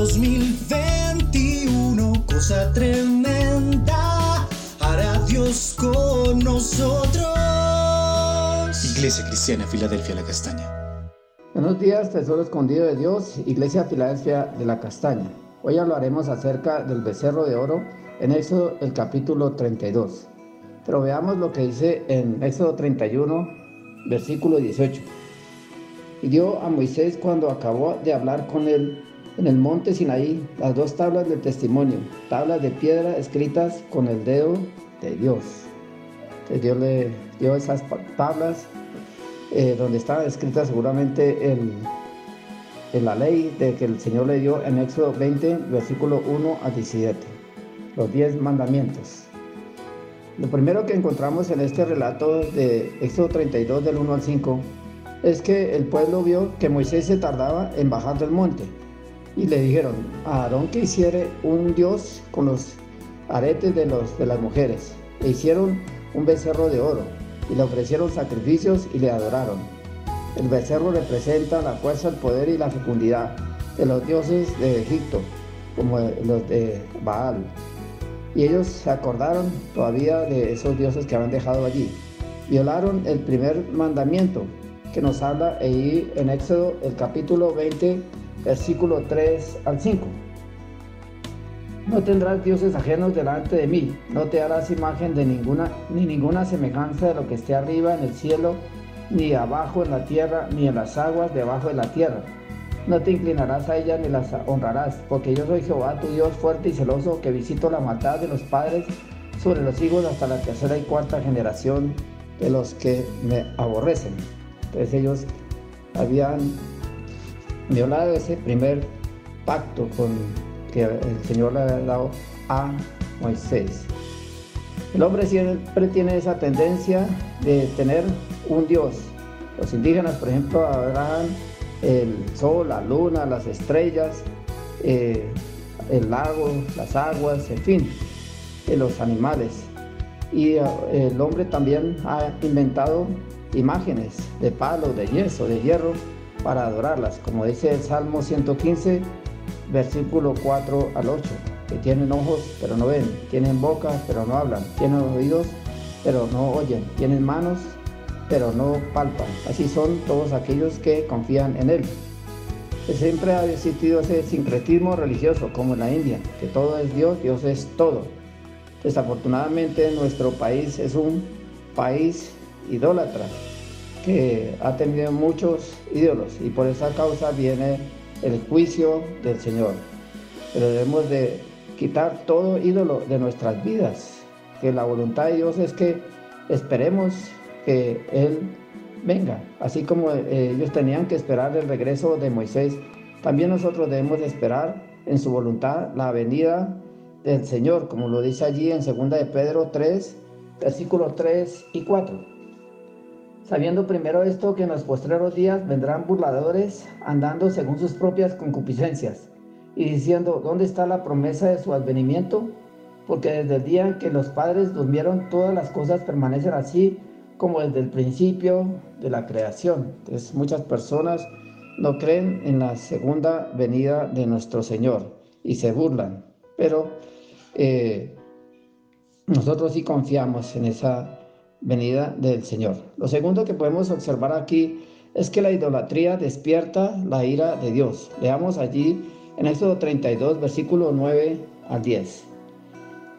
2021, cosa tremenda, hará Dios con nosotros. Iglesia Cristiana Filadelfia La Castaña. Buenos días, tesoro escondido de Dios, Iglesia Filadelfia de la Castaña. Hoy hablaremos acerca del becerro de oro en Éxodo el capítulo 32. Pero veamos lo que dice en Éxodo 31, versículo 18. Y dio a Moisés cuando acabó de hablar con él en el monte Sinaí las dos tablas del testimonio, tablas de piedra escritas con el dedo de Dios. Entonces Dios le dio esas tablas eh, donde estaban escritas seguramente en, en la ley de que el Señor le dio en Éxodo 20, versículo 1 a 17, los 10 mandamientos. Lo primero que encontramos en este relato de Éxodo 32 del 1 al 5 es que el pueblo vio que Moisés se tardaba en bajar del monte y le dijeron a Aarón que hiciera un dios con los aretes de, los, de las mujeres. Le hicieron un becerro de oro y le ofrecieron sacrificios y le adoraron. El becerro representa la fuerza, el poder y la fecundidad de los dioses de Egipto, como los de Baal. Y ellos se acordaron todavía de esos dioses que habían dejado allí. Violaron el primer mandamiento que nos habla ahí en Éxodo el capítulo 20, versículo 3 al 5. No tendrás dioses ajenos delante de mí, no te harás imagen de ninguna, ni ninguna semejanza de lo que esté arriba en el cielo, ni abajo en la tierra, ni en las aguas debajo de la tierra. No te inclinarás a ellas ni las honrarás, porque yo soy Jehová, tu Dios fuerte y celoso, que visito la maldad de los padres sobre los hijos hasta la tercera y cuarta generación de los que me aborrecen. Entonces ellos habían violado ese primer pacto con, que el Señor le había dado a Moisés. El hombre siempre tiene esa tendencia de tener un Dios. Los indígenas, por ejemplo, adoran el sol, la luna, las estrellas, eh, el lago, las aguas, en fin, los animales. Y eh, el hombre también ha inventado imágenes de palo, de yeso, de hierro, para adorarlas, como dice el Salmo 115, versículo 4 al 8, que tienen ojos pero no ven, tienen boca pero no hablan, tienen oídos pero no oyen, tienen manos pero no palpan. Así son todos aquellos que confían en Él. Siempre ha existido ese sincretismo religioso, como en la India, que todo es Dios, Dios es todo. Desafortunadamente nuestro país es un país idólatra, que ha tenido muchos ídolos y por esa causa viene el juicio del Señor. Pero debemos de quitar todo ídolo de nuestras vidas, que la voluntad de Dios es que esperemos que Él venga, así como eh, ellos tenían que esperar el regreso de Moisés, también nosotros debemos de esperar en su voluntad la venida del Señor, como lo dice allí en 2 de Pedro 3, versículos 3 y 4. Sabiendo primero esto, que en los postreros días vendrán burladores andando según sus propias concupiscencias y diciendo, ¿dónde está la promesa de su advenimiento? Porque desde el día en que los padres durmieron, todas las cosas permanecen así como desde el principio de la creación. Entonces muchas personas no creen en la segunda venida de nuestro Señor y se burlan, pero eh, nosotros sí confiamos en esa venida del Señor. Lo segundo que podemos observar aquí es que la idolatría despierta la ira de Dios. Leamos allí en Éxodo 32, versículo 9 al 10.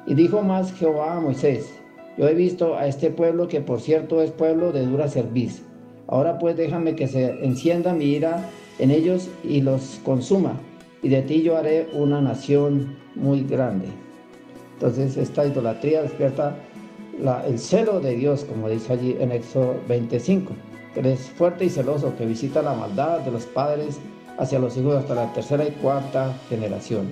Y dijo más Jehová a Moisés, yo he visto a este pueblo que por cierto es pueblo de dura cerviz. Ahora pues déjame que se encienda mi ira en ellos y los consuma, y de ti yo haré una nación muy grande. Entonces esta idolatría despierta el celo de Dios, como dice allí en Éxodo 25, que es fuerte y celoso, que visita la maldad de los padres hacia los hijos hasta la tercera y cuarta generación.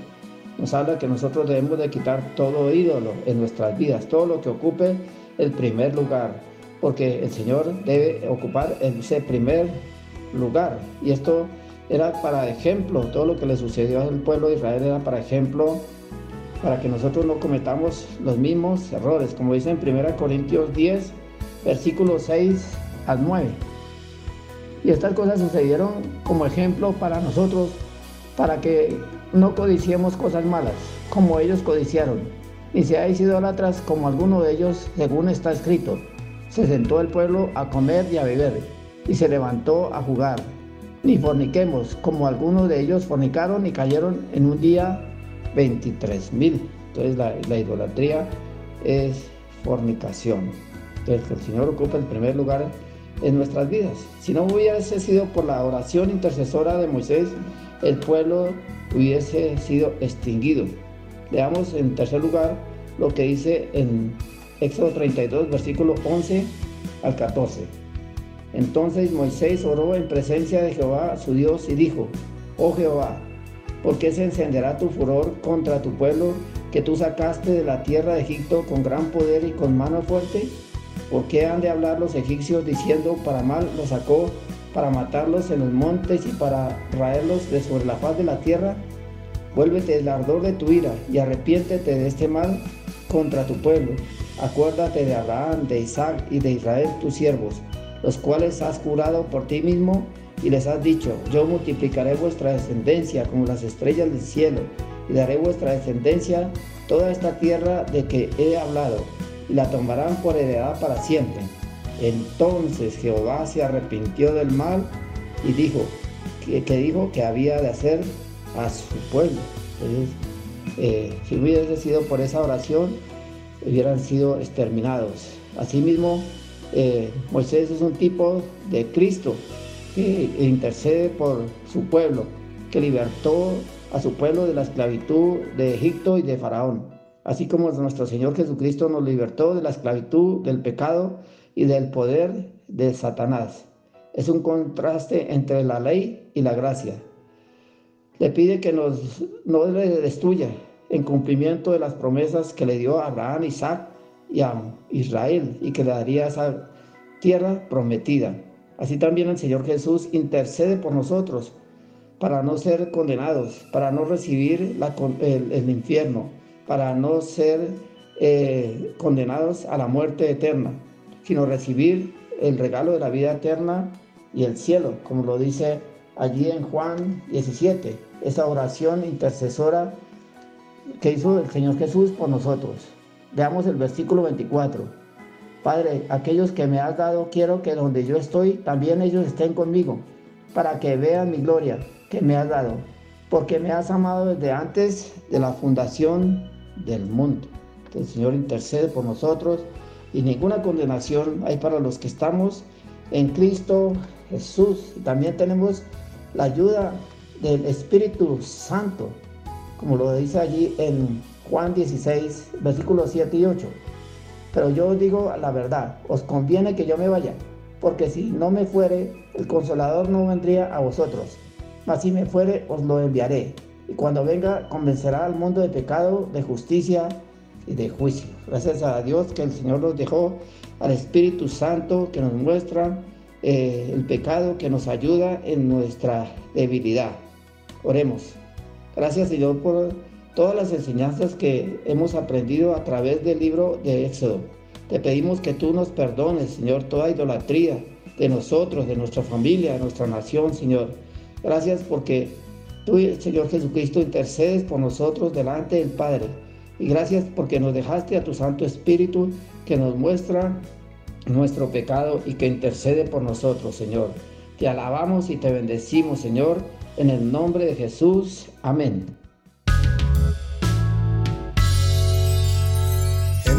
Nos habla que nosotros debemos de quitar todo ídolo en nuestras vidas, todo lo que ocupe el primer lugar, porque el Señor debe ocupar ese primer lugar. Y esto era para ejemplo, todo lo que le sucedió al pueblo de Israel era para ejemplo para que nosotros no cometamos los mismos errores, como dice en 1 Corintios 10, versículos 6 al 9. Y estas cosas sucedieron como ejemplo para nosotros, para que no codiciemos cosas malas, como ellos codiciaron, ni seáis idólatras como alguno de ellos, según está escrito. Se sentó el pueblo a comer y a beber, y se levantó a jugar. Ni forniquemos, como algunos de ellos fornicaron y cayeron en un día 23 mil. Entonces la, la idolatría es fornicación. Entonces el Señor ocupa el primer lugar en nuestras vidas. Si no hubiese sido por la oración intercesora de Moisés, el pueblo hubiese sido extinguido. Leamos en tercer lugar lo que dice en Éxodo 32, versículo 11 al 14. Entonces Moisés oró en presencia de Jehová su Dios y dijo, oh Jehová, ¿por qué se encenderá tu furor contra tu pueblo que tú sacaste de la tierra de Egipto con gran poder y con mano fuerte? ¿Por qué han de hablar los egipcios diciendo, para mal los sacó, para matarlos en los montes y para raerlos de sobre la faz de la tierra? Vuélvete del ardor de tu ira y arrepiéntete de este mal contra tu pueblo. Acuérdate de Abraham, de Isaac y de Israel tus siervos, los cuales has jurado por ti mismo y les has dicho, yo multiplicaré vuestra descendencia como las estrellas del cielo y daré vuestra descendencia toda esta tierra de que he hablado y la tomarán por heredad para siempre. Entonces Jehová se arrepintió del mal y dijo que, dijo que había de hacer a su pueblo. Eh, si hubiese sido por esa oración, hubieran sido exterminados. Asimismo, eh, Moisés es un tipo de Cristo que intercede por su pueblo, que libertó a su pueblo de la esclavitud de Egipto y de Faraón así como nuestro Señor Jesucristo nos libertó de la esclavitud, del pecado y del poder de Satanás. Es un contraste entre la ley y la gracia. Le pide que nos, no le destruya en cumplimiento de las promesas que le dio a Abraham, Isaac y a Israel y que le daría esa tierra prometida. Así también el Señor Jesús intercede por nosotros para no ser condenados, para no recibir el infierno, para no ser eh, condenados a la muerte eterna, sino recibir el regalo de la vida eterna y el cielo, como lo dice allí en Juan 17, esa oración intercesora que hizo el Señor Jesús por nosotros. Veamos el versículo 24. Padre, aquellos que me has dado, quiero que donde yo estoy, también ellos estén conmigo, para que vean mi gloria que me has dado, porque me has amado desde antes de la fundación del mundo. el Señor intercede por nosotros y ninguna condenación hay para los que estamos en Cristo Jesús. También tenemos la ayuda del Espíritu Santo, como lo dice allí en Juan 16, versículos 7 y 8. Pero yo digo la verdad, os conviene que yo me vaya, porque si no me fuere, el consolador no vendría a vosotros, mas si me fuere, os lo enviaré y cuando venga convencerá al mundo de pecado, de justicia y de juicio. Gracias a Dios que el Señor nos dejó al Espíritu Santo que nos muestra eh, el pecado, que nos ayuda en nuestra debilidad. Oremos. Gracias Señor por todas las enseñanzas que hemos aprendido a través del libro de Éxodo. Te pedimos que tú nos perdones, Señor, toda idolatría de nosotros, de nuestra familia, de nuestra nación, Señor. Gracias porque Tú, Señor Jesucristo, intercedes por nosotros delante del Padre. Y gracias porque nos dejaste a tu Santo Espíritu que nos muestra nuestro pecado y que intercede por nosotros, Señor. Te alabamos y te bendecimos, Señor, en el nombre de Jesús. Amén.